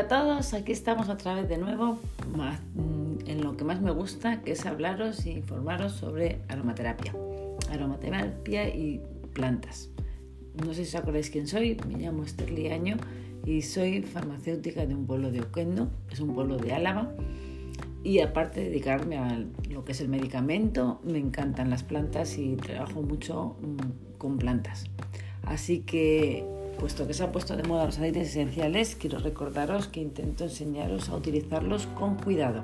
Hola a todos, aquí estamos otra vez de nuevo mm, en lo que más me gusta, que es hablaros e informaros sobre aromaterapia. Aromaterapia y plantas. No sé si os acordáis quién soy, me llamo Esther Liaño y soy farmacéutica de un pueblo de Oquendo, es un pueblo de Álava. Y aparte de dedicarme a lo que es el medicamento, me encantan las plantas y trabajo mucho mm, con plantas. Así que puesto que se han puesto de moda los aceites esenciales, quiero recordaros que intento enseñaros a utilizarlos con cuidado,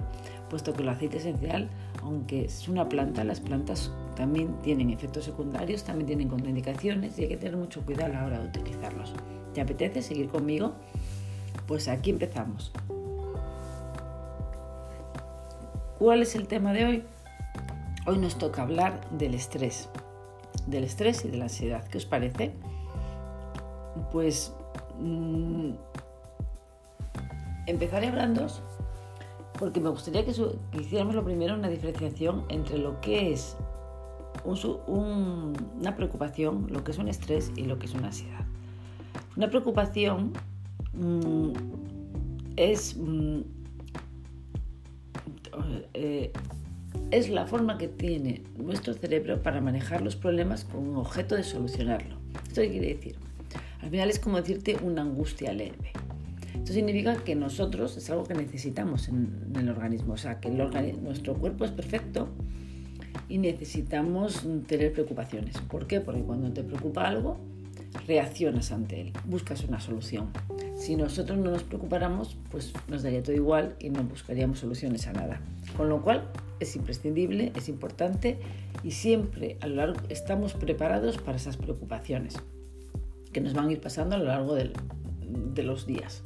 puesto que el aceite esencial, aunque es una planta, las plantas también tienen efectos secundarios, también tienen contraindicaciones y hay que tener mucho cuidado a la hora de utilizarlos. ¿Te apetece seguir conmigo? Pues aquí empezamos. ¿Cuál es el tema de hoy? Hoy nos toca hablar del estrés, del estrés y de la ansiedad. ¿Qué os parece? Pues mm, empezaré hablando porque me gustaría que, hiciéramos lo primero una diferenciación entre lo que es una preocupación, lo que es un estrés y lo que es una ansiedad. Una preocupación mm, es, mm, eh, es la forma que tiene nuestro cerebro para manejar los problemas con un objeto de solucionarlo. Esto quiere decir, al final es como decirte una angustia leve. Esto significa que nosotros es algo que necesitamos en, el organismo, o sea, que nuestro cuerpo es perfecto y necesitamos tener preocupaciones. ¿Por qué? Porque cuando te preocupa algo, reaccionas ante él, buscas una solución. Si nosotros no nos preocupáramos, pues nos daría todo igual y no buscaríamos soluciones a nada. Con lo cual es imprescindible, es importante y siempre a lo largo estamos preparados para esas preocupaciones que nos van a ir pasando a lo largo de los días.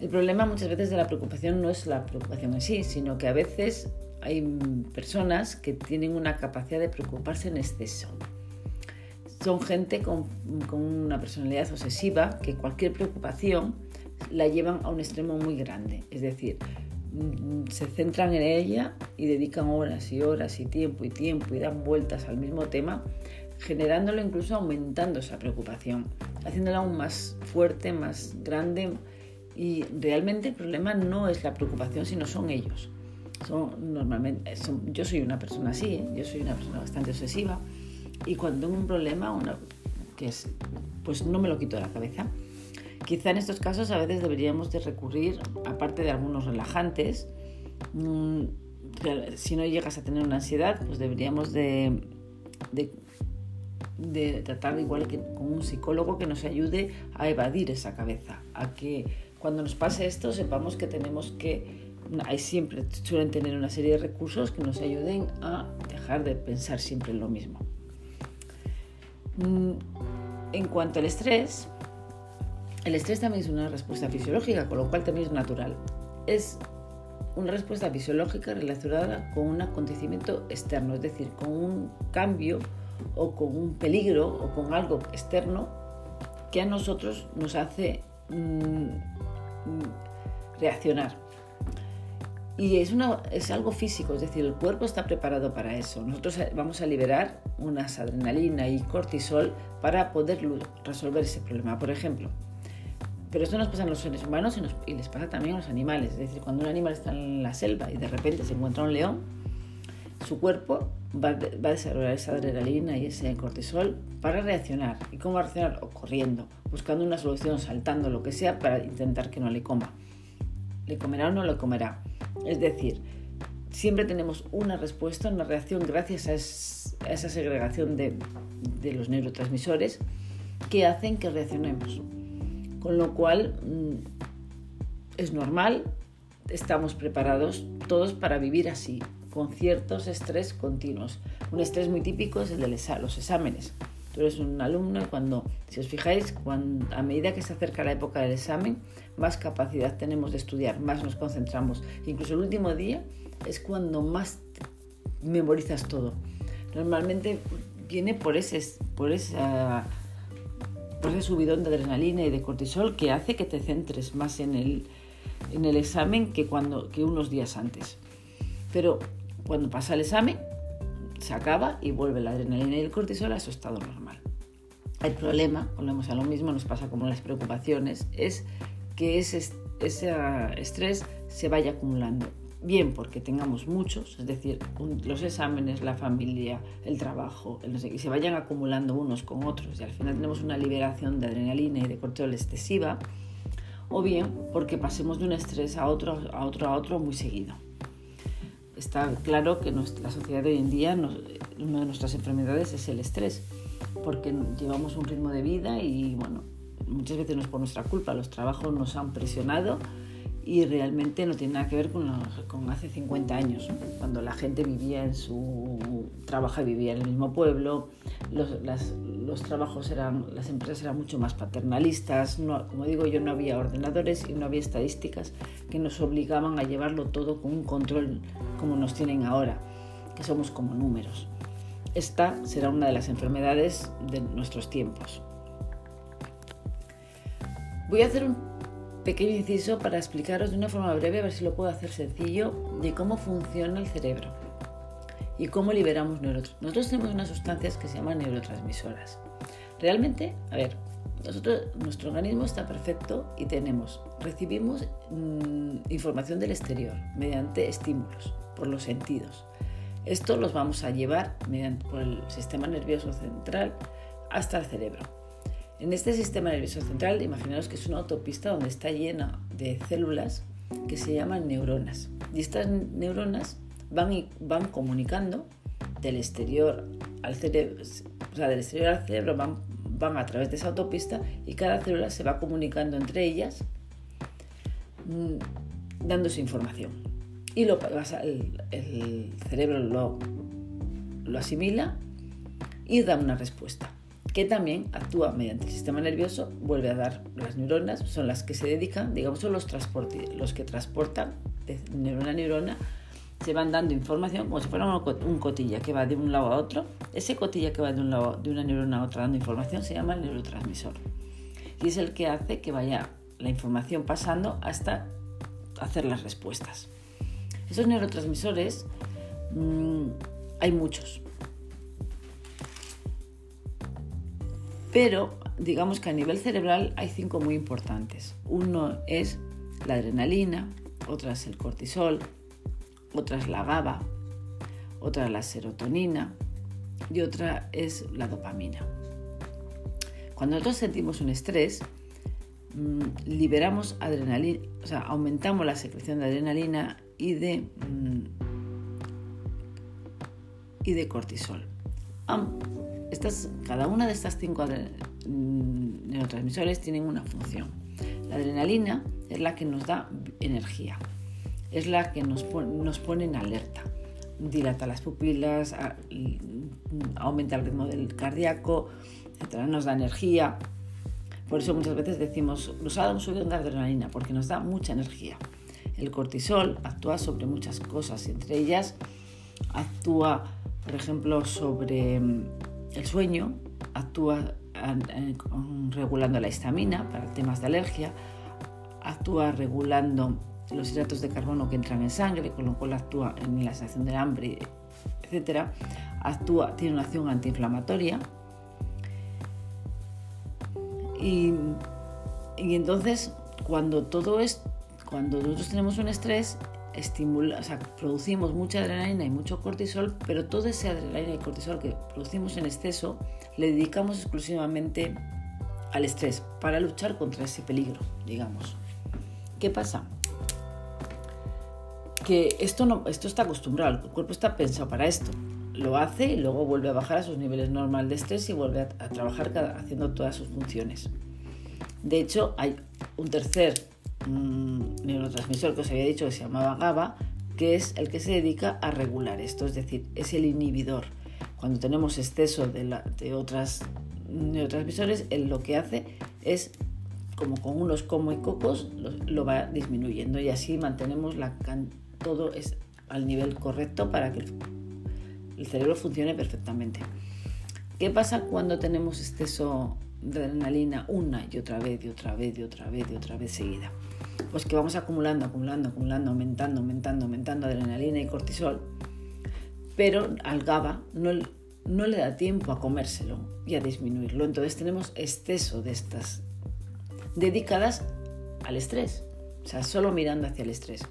El problema muchas veces de la preocupación no es la preocupación en sí, sino que a veces hay personas que tienen una capacidad de preocuparse en exceso. Son gente con, una personalidad obsesiva que cualquier preocupación la llevan a un extremo muy grande. Es decir, mm, se centran en ella y dedican horas y horas y tiempo y tiempo y dan vueltas al mismo tema generándolo incluso aumentando esa preocupación, haciéndola aún más fuerte, más grande. Y realmente el problema no es la preocupación, sino son ellos. Son, normalmente, yo soy una persona así, ¿eh? yo soy una persona bastante obsesiva y cuando tengo un problema, una, que es, pues no me lo quito de la cabeza. Quizá en estos casos a veces deberíamos de recurrir, aparte de algunos relajantes, mm, si no llegas a tener una ansiedad, pues deberíamos de, de de tratar igual que con un psicólogo que nos ayude a evadir esa cabeza, a que cuando nos pase esto sepamos que tenemos que, hay siempre suelen tener una serie de recursos que nos ayuden a dejar de pensar siempre en lo mismo. Mm, en cuanto al estrés, el estrés también es una respuesta fisiológica, con lo cual también es natural. Es una respuesta fisiológica relacionada con un acontecimiento externo, es decir, con un cambio o con un peligro o con algo externo que a nosotros nos hace mm, reaccionar. Y es, es algo físico, es decir, el cuerpo está preparado para eso. Nosotros vamos a liberar unas adrenalina y cortisol para poder resolver ese problema. Por ejemplo, pero esto nos pasa en los seres humanos y, y les pasa también a los animales. Es decir, cuando un animal está en la selva y de repente se encuentra un león, su cuerpo va, a desarrollar esa adrenalina y ese cortisol para reaccionar. ¿Y cómo va a reaccionar? O corriendo, buscando una solución, saltando, lo que sea, para intentar que no le coma. ¿Le comerá o no le comerá? Es decir, siempre tenemos una respuesta, una reacción gracias a, esa segregación de, los neurotransmisores que hacen que reaccionemos. Con lo cual mm, es normal, estamos preparados todos para vivir así, con ciertos estrés continuos. Un estrés muy típico es el de los exámenes. Tú eres un alumno y cuando, si os fijáis, cuando, a medida que se acerca la época del examen, más capacidad tenemos de estudiar, más nos concentramos. Incluso el último día es cuando más memorizas todo. Normalmente viene por ese, por esa, por ese subidón de adrenalina y de cortisol que hace que te centres más en el, en el examen que, cuando, que unos días antes. Pero cuando pasa el examen, se acaba y vuelve la adrenalina y el cortisol a su estado normal. El problema, volvemos a lo mismo, nos pasa como las preocupaciones, es que ese, ese estrés se vaya acumulando. Bien porque tengamos muchos, es decir, los exámenes, la familia, el trabajo, y se vayan acumulando unos con otros y al final tenemos una liberación de adrenalina y de cortisol excesiva, o bien porque pasemos de un estrés a otro, a otro, a otro muy seguido. Está claro que la sociedad de hoy en día, una de nuestras enfermedades es el estrés, porque llevamos un ritmo de vida y bueno, muchas veces no es por nuestra culpa, los trabajos nos han presionado y realmente no tiene nada que ver con, con hace 50 años, cuando la gente vivía en su trabajo vivía en el mismo pueblo, los, los, trabajos eran, las empresas eran mucho más paternalistas, no, como digo yo, no había ordenadores y no había estadísticas que nos obligaban a llevarlo todo con un control como nos tienen ahora, que somos como números. Esta será una de las enfermedades de nuestros tiempos. Voy a hacer un pequeño inciso para explicaros de una forma breve, a ver si lo puedo hacer sencillo, de cómo funciona el cerebro y cómo liberamos neurotransmisores. Nosotros tenemos unas sustancias que se llaman neurotransmisoras. Realmente, a ver, nosotros, nuestro organismo está perfecto y tenemos, recibimos mm, información del exterior mediante estímulos, por los sentidos. Esto los vamos a llevar mediante, por el sistema nervioso central hasta el cerebro. En este sistema nervioso central, imaginaos que es una autopista donde está llena de células que se llaman neuronas. Y estas neuronas van, van comunicando del exterior al cerebro, o sea, del exterior al cerebro van, van a través de esa autopista y cada célula se va comunicando entre ellas mm, dándose información. Y lo, el, el cerebro lo, lo asimila y da una respuesta que también actúa mediante el sistema nervioso, vuelve a dar las neuronas, son las que se dedican, digamos, son los, los que transportan de neurona a neurona, se van dando información como si fuera un cotilla que va de un lado a otro. Ese cotilla que va de, un lado, de una neurona a otra dando información se llama el neurotransmisor. Y es el que hace que vaya la información pasando hasta hacer las respuestas. Esos neurotransmisores mmm, hay muchos. Pero digamos que a nivel cerebral hay cinco muy importantes. Uno es la adrenalina, otra es el cortisol, otra es la GABA, otra es la serotonina y otra es la dopamina. Cuando nosotros sentimos un estrés, mm, liberamos adrenalina, o sea, aumentamos la secreción de adrenalina y de, mm, y de cortisol cada una de estas cinco mm, neurotransmisores tienen una función. La adrenalina es la que nos da energía, es la que nos, nos pone en alerta, dilata las pupilas, aumenta el ritmo del cardíaco, nos da energía. Por eso muchas veces decimos, dado un subidón de adrenalina, porque nos da mucha energía. El cortisol actúa sobre muchas cosas, entre ellas actúa, por ejemplo, sobre el sueño actúa regulando la histamina para temas de alergia, actúa regulando los hidratos de carbono que entran en sangre, con lo cual actúa en la sensación del hambre, etc. Actúa, tiene una acción antiinflamatoria. Y, y entonces, cuando todo es, cuando nosotros tenemos un estrés, estimula, o sea, producimos mucha adrenalina y mucho cortisol, pero todo ese adrenalina y cortisol que producimos en exceso le dedicamos exclusivamente al estrés para luchar contra ese peligro, digamos. ¿Qué pasa? Que esto, no, esto está acostumbrado, el cuerpo está pensado para esto. Lo hace y luego vuelve a bajar a sus niveles normales de estrés y vuelve a trabajar haciendo todas sus funciones. De hecho, hay un tercer un neurotransmisor que os había dicho que se llamaba GABA, que es el que se dedica a regular esto, es decir, es el inhibidor. Cuando tenemos exceso de, la, otras neurotransmisores, él lo que hace es, como con unos como y cocos, lo, va disminuyendo y así mantenemos todo al nivel correcto para que el, el cerebro funcione perfectamente. ¿Qué pasa cuando tenemos exceso de adrenalina una y otra vez y otra vez y otra vez y otra vez seguida? Pues que vamos acumulando, acumulando, acumulando, aumentando, aumentando, aumentando adrenalina y cortisol, pero al GABA no, no le da tiempo a comérselo y a disminuirlo. Entonces tenemos exceso de estas dedicadas al estrés. o sea, solo mirando hacia el estrés.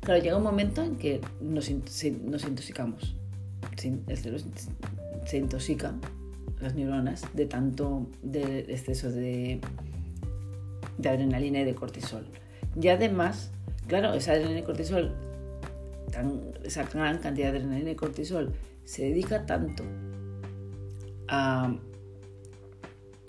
Claro, llega un momento en que nos, nos intoxicamos. El cerebro se intoxica, las neuronas, de tanto de exceso de, de adrenalina y de cortisol. Y además, claro, esa adrenalina y cortisol, esa gran cantidad de adrenalina y cortisol, se dedica tanto a...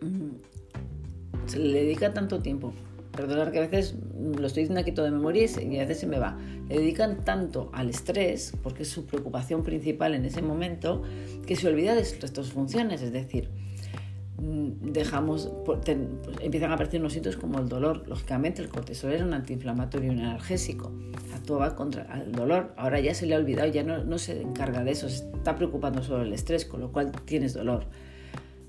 Mm, se le dedica tanto tiempo. Perdonar que a veces lo estoy diciendo aquí todo de memoria y a veces se me va. Le dedican tanto al estrés, porque es su preocupación principal en ese momento, que se olvida de sus funciones. Es decir, mm, dejamos, pues, empiezan a aparecer unos síntomas como el dolor. Lógicamente, el cortisol era un antiinflamatorio y un analgésico. Actuaba contra el dolor. Ahora ya se le ha olvidado, ya no, no se encarga de eso. Se está preocupando sobre el estrés, con lo cual tienes dolor.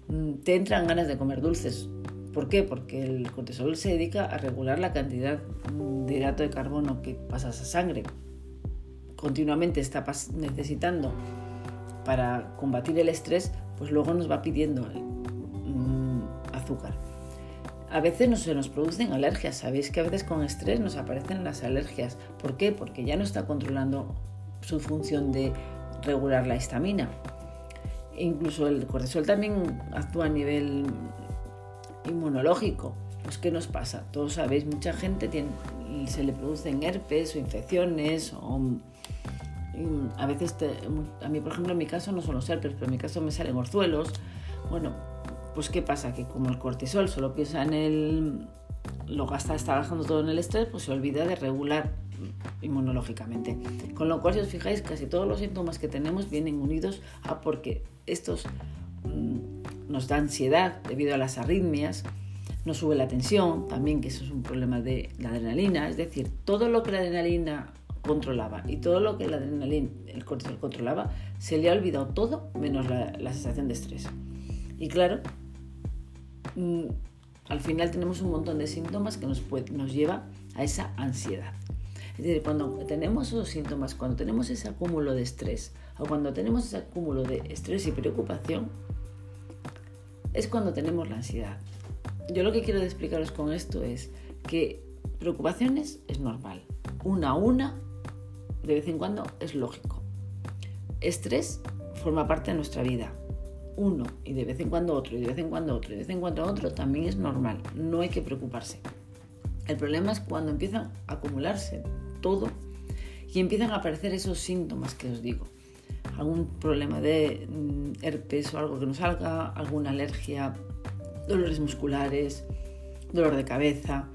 Mm, te entran ganas de comer dulces. ¿Por qué? Porque el cortisol se dedica a regular la cantidad de hidrato de carbono que pasas a sangre. Continuamente está necesitando para combatir el estrés, pues luego nos va pidiendo azúcar. A veces no se nos producen alergias. Sabéis que a veces con estrés nos aparecen las alergias. ¿Por qué? Porque ya no está controlando su función de regular la histamina. incluso el cortisol también actúa a nivel inmunológico. Pues ¿qué nos pasa? Todos sabéis, mucha gente se le producen herpes o infecciones o a veces, a mí por ejemplo en mi caso no son los herpes, pero en mi caso me salen orzuelos. Bueno, pues ¿qué pasa? Que como el cortisol solo piensa en el... lo gasta, está gastando todo en el estrés, pues se olvida de regular inmunológicamente. Con lo cual, si os fijáis, casi todos los síntomas que tenemos vienen unidos a porque estos mm, nos da ansiedad debido a las arritmias, nos sube la tensión, también que eso es un problema de la adrenalina, es decir, todo lo que la adrenalina controlaba y todo lo que la adrenalina, el cortisol controlaba, se le ha olvidado todo menos la, sensación de estrés. Y claro, al final tenemos un montón de síntomas que nos, nos lleva a esa ansiedad. Es decir, cuando tenemos esos síntomas, cuando tenemos ese acúmulo de estrés o cuando tenemos ese acúmulo de estrés y preocupación, es cuando tenemos la ansiedad. Yo lo que quiero explicaros con esto es que preocupaciones es normal. Una a una de vez en cuando es lógico. Estrés forma parte de nuestra vida. Uno y de vez en cuando otro y de vez en cuando otro y de vez en cuando otro también es normal. No hay que preocuparse. El problema es cuando empiezan a acumularse todo y empiezan a aparecer esos síntomas que os digo. Algún problema de mm, herpes o algo que no salga, alguna alergia, dolores musculares, dolor de cabeza,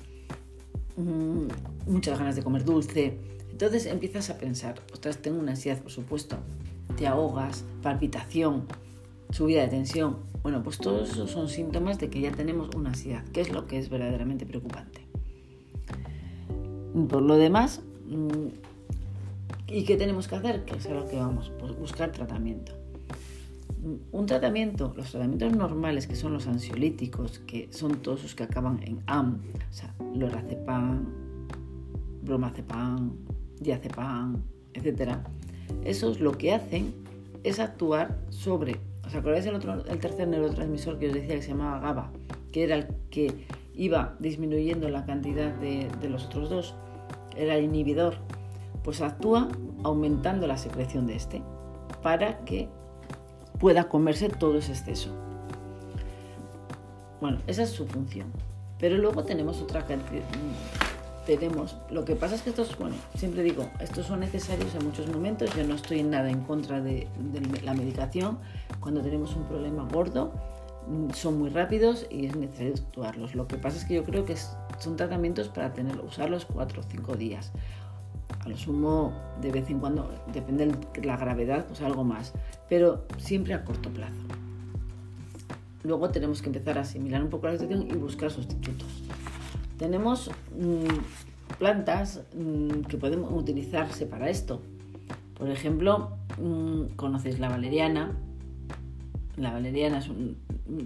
mm, muchas ganas de comer dulce, entonces empiezas a pensar, ostras, tengo una ansiedad, por supuesto, te ahogas, palpitación, subida de tensión. Bueno, pues todos esos son síntomas de que ya tenemos una ansiedad, que es lo que es verdaderamente preocupante. Por lo demás, mm, ¿y qué tenemos que hacer? Que es a lo que vamos, pues buscar tratamiento. Un tratamiento, los tratamientos normales, que son los ansiolíticos, que son todos los que acaban en AM, o sea, lorazepam, bromazepam, diazepam, etc. Esos lo que hacen es actuar sobre, ¿os acordáis del otro, el tercer neurotransmisor que os decía que se llamaba GABA, que era el que iba disminuyendo la cantidad de, de los otros dos, era el inhibidor, pues actúa aumentando la secreción de este para que pueda comerse todo ese exceso. Bueno, esa es su función. Pero luego tenemos otra cantidad, tenemos. Lo que pasa es que estos, bueno, siempre digo, estos son necesarios en muchos momentos. Yo no estoy nada en contra de, la medicación. Cuando tenemos un problema gordo, mm, son muy rápidos y es necesario actuarlos. Lo que pasa es que yo creo que son tratamientos para tener, usarlos cuatro o cinco días. A lo sumo, de vez en cuando, depende de la gravedad, pues algo más, pero siempre a corto plazo. Luego tenemos que empezar a asimilar un poco la situación y buscar sustitutos tenemos mm, plantas mm, que pueden utilizarse para esto. Por ejemplo, mm, conocéis la valeriana. La valeriana es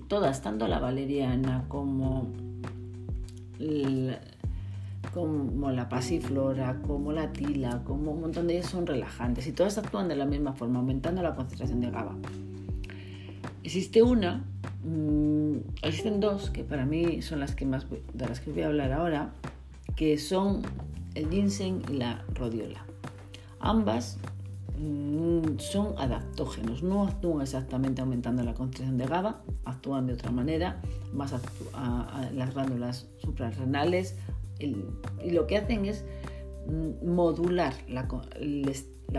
todas, tanto la valeriana como como la pasiflora, como la tila, como un montón de ellas son relajantes y todas actúan de la misma forma, aumentando la concentración de GABA. Existe una Mm, existen dos que para mí son las que más de las que voy a hablar ahora, que son el ginseng y la rodiola. Ambas mm, son adaptógenos, no actúan exactamente aumentando la concentración de GABA, actúan de otra manera, más las glándulas suprarrenales y lo que hacen es mm, modular la,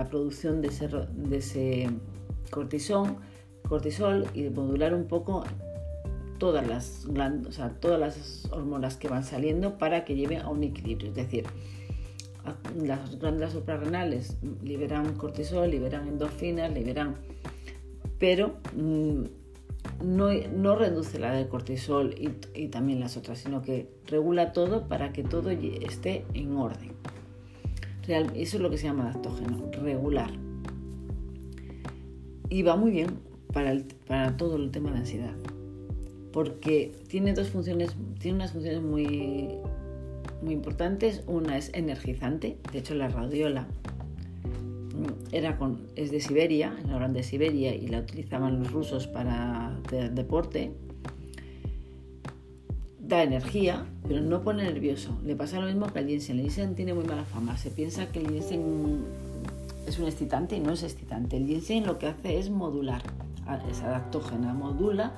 producción de ese, de ese cortisol, cortisol y modular un poco todas las, todas las hormonas que van saliendo para que lleven a un equilibrio. Es decir, las glándulas suprarrenales liberan cortisol, liberan endorfinas, liberan... Pero mm, no, no, reduce la del cortisol y, también las otras, sino que regula todo para que todo esté en orden. Real, eso es lo que se llama adaptógeno, regular. Y va muy bien para, para todo el tema de ansiedad porque tiene dos funciones, tiene unas funciones muy, muy importantes. Una es energizante, de hecho la radiola mm, era con, es de Siberia, la de Siberia y la utilizaban los rusos para deporte. Da energía, pero no pone nervioso. Le pasa lo mismo que al ginseng. El ginseng tiene muy mala fama. Se piensa que el ginseng es un excitante y no es excitante. El ginseng lo que hace es modular, es adaptógena, modula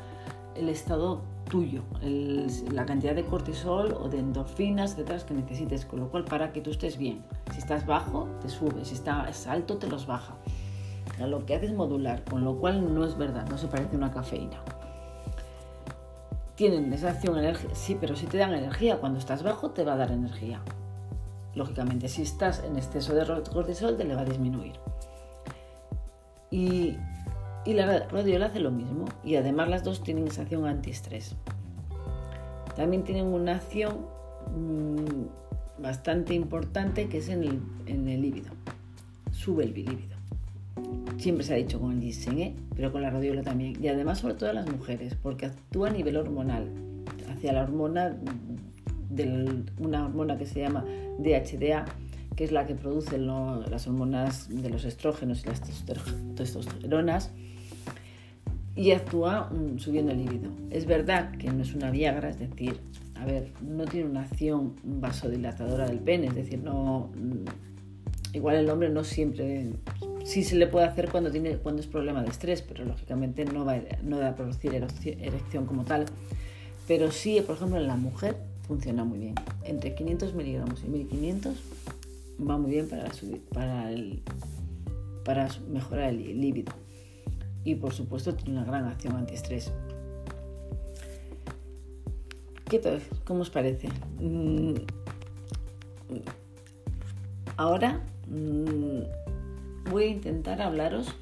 el estado tuyo, la cantidad de cortisol o de endorfinas, etcétera, que necesites, con lo cual para que tú estés bien. Si estás bajo, te sube, si estás alto, te los baja. Lo que hace es modular, con lo cual no es verdad, no se parece a una cafeína. Tienen esa acción energía, sí, pero si te dan energía, cuando estás bajo te va a dar energía. Lógicamente, si estás en exceso de cortisol, te le va a disminuir. Y y la rodiola hace lo mismo y además las dos tienen esa acción antiestrés. También tienen una acción mm, bastante importante que es en el, en líbido. Sube el líbido. Siempre se ha dicho con el ginseng, ¿eh? pero con la rodiola también. Y además sobre todo las mujeres, porque actúa a nivel hormonal, hacia la hormona, de una hormona que se llama DHDA, que es la que produce las hormonas de los estrógenos y las testosteronas y actúa mm, subiendo el líbido. Es verdad que no es una Viagra, es decir, a ver, no tiene una acción vasodilatadora del pene, es decir, no mm, igual el hombre no siempre sí se le puede hacer cuando tiene cuando es problema de estrés, pero lógicamente no va no va a producir erección como tal. Pero sí, por ejemplo, en la mujer funciona muy bien. Entre 500 miligramos y 1500 va muy bien para, para, el, para mejorar el líbido y por supuesto tiene una gran acción antiestrés. ¿Qué tal? ¿Cómo os parece? Mm, ahora mm, voy a intentar hablaros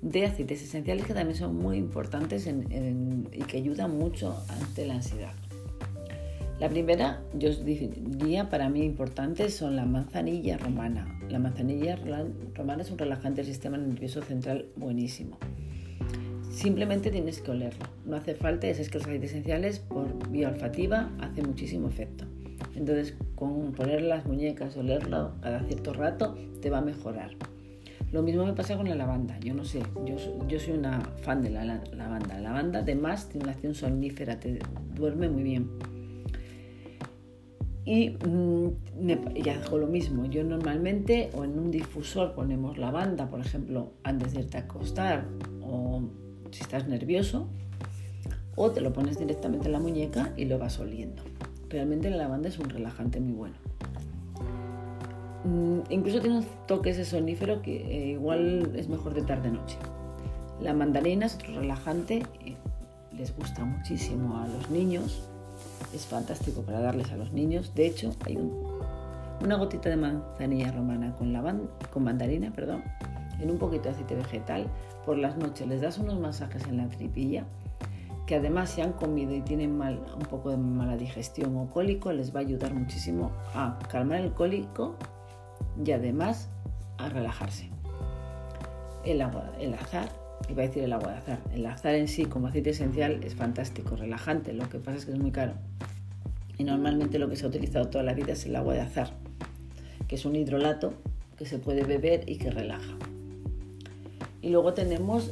de aceites esenciales que también son muy importantes y que ayudan mucho ante la ansiedad. La primera, yo os diría para mí importante, son la manzanilla romana. La manzanilla romana es un relajante del sistema nervioso central buenísimo. Simplemente tienes que olerlo. No hace falta, es que los aceites esenciales por vía olfativa hace muchísimo efecto. Entonces, con poner las muñecas, olerlo cada cierto rato, te va a mejorar. Lo mismo me pasa con la lavanda. Yo no sé, yo, yo soy una fan de la, lavanda. La lavanda además tiene una acción somnífera, te duerme muy bien y mm, ya dejo lo mismo. Yo normalmente o en un difusor ponemos lavanda, por ejemplo, antes de irte a acostar o si estás nervioso, o te lo pones directamente en la muñeca y lo vas oliendo. Realmente la lavanda es un relajante muy bueno. Mm, incluso tiene un toque ese sonífero que eh, igual es mejor de tarde-noche. La mandarina es otro relajante, les gusta muchísimo a los niños es fantástico para darles a los niños. De hecho, hay una gotita de manzanilla romana con, con mandarina, perdón, en un poquito de aceite vegetal. Por las noches les das unos masajes en la tripilla, que además si han comido y tienen mal, un poco de mala digestión o cólico, les va a ayudar muchísimo a calmar el cólico y además a relajarse. El agua, el azar iba a decir el agua de azar. El azar en sí como aceite esencial es fantástico, relajante, lo que pasa es que es muy caro. Y normalmente lo que se ha utilizado toda la vida es el agua de azar, que es un hidrolato que se puede beber y que relaja. Y luego tenemos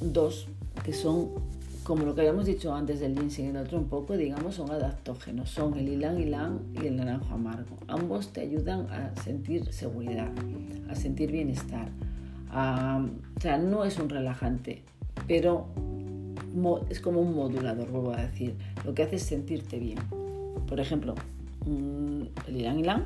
dos que son como lo que habíamos dicho antes del ginseng y el otro un poco, digamos, son adaptógenos. Son el ylang ylang y el naranjo amargo. Ambos te ayudan a sentir seguridad, a sentir bienestar. O sea, no es un relajante, pero es como un modulador, vuelvo a decir. Lo que hace es sentirte bien. Por ejemplo, mm, el ylang ylang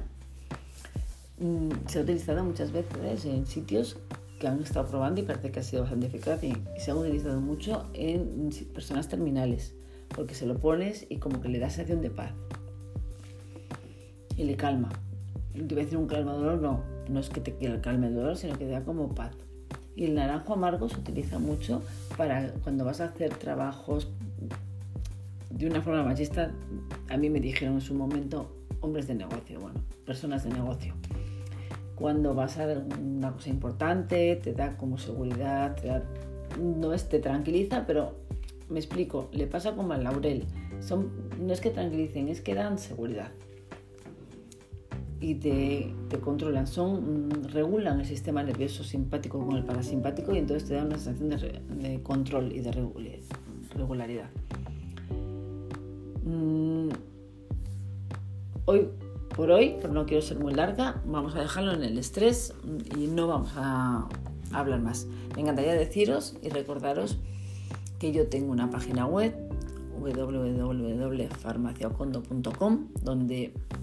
mm, se ha utilizado muchas veces en sitios que han estado probando y parece que ha sido bastante eficaz y, se ha utilizado mucho en personas terminales, porque se lo pones y como que le da sensación de paz y le calma. Te voy a decir un calmador, no, no es que te calme el dolor, sino que te da como paz. Y el naranjo amargo se utiliza mucho para cuando vas a hacer trabajos de una forma machista. A mí me dijeron en su momento hombres de negocio, bueno, personas de negocio cuando vas a ver una cosa importante, te da como seguridad, no es, te tranquiliza, pero me explico, le pasa como al laurel. Son, no es que tranquilicen, es que dan seguridad. Y te, controlan, son, regulan el sistema nervioso simpático con el parasimpático y entonces te dan una sensación de, control y de regularidad. Mm, hoy por hoy, pero no quiero ser muy larga, vamos a dejarlo en el estrés y no vamos a hablar más. Me encantaría deciros y recordaros que yo tengo una página web www.farmaciaocondo.com donde mm,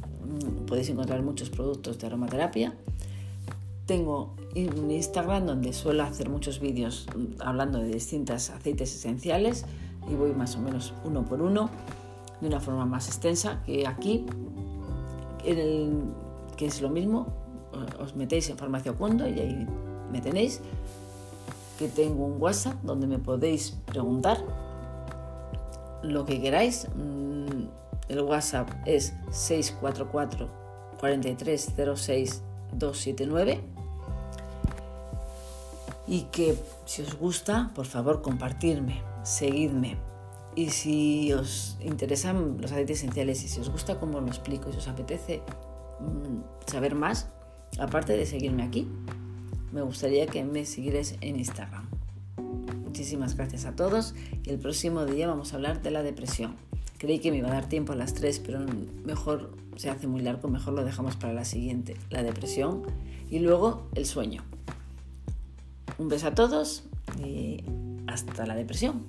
podéis encontrar muchos productos de aromaterapia. Tengo un Instagram donde suelo hacer muchos vídeos mm, hablando de distintos aceites esenciales y voy más o menos uno por uno de una forma más extensa que aquí que es lo mismo, os metéis en Farmacia Cuando y ahí me tenéis, que tengo un WhatsApp donde me podéis preguntar lo que queráis. El WhatsApp es 644 4306 279 y que si os gusta, por favor, compartirme, seguidme, y si os interesan los aceites esenciales y si os gusta cómo lo explico y si os apetece mm, saber más, aparte de seguirme aquí, me gustaría que me siguierais en Instagram. Muchísimas gracias a todos y el próximo día vamos a hablar de la depresión. Creí que me iba a dar tiempo a las 3, pero mejor se hace muy largo, mejor lo dejamos para la siguiente, la depresión y luego el sueño. Un beso a todos y hasta la depresión.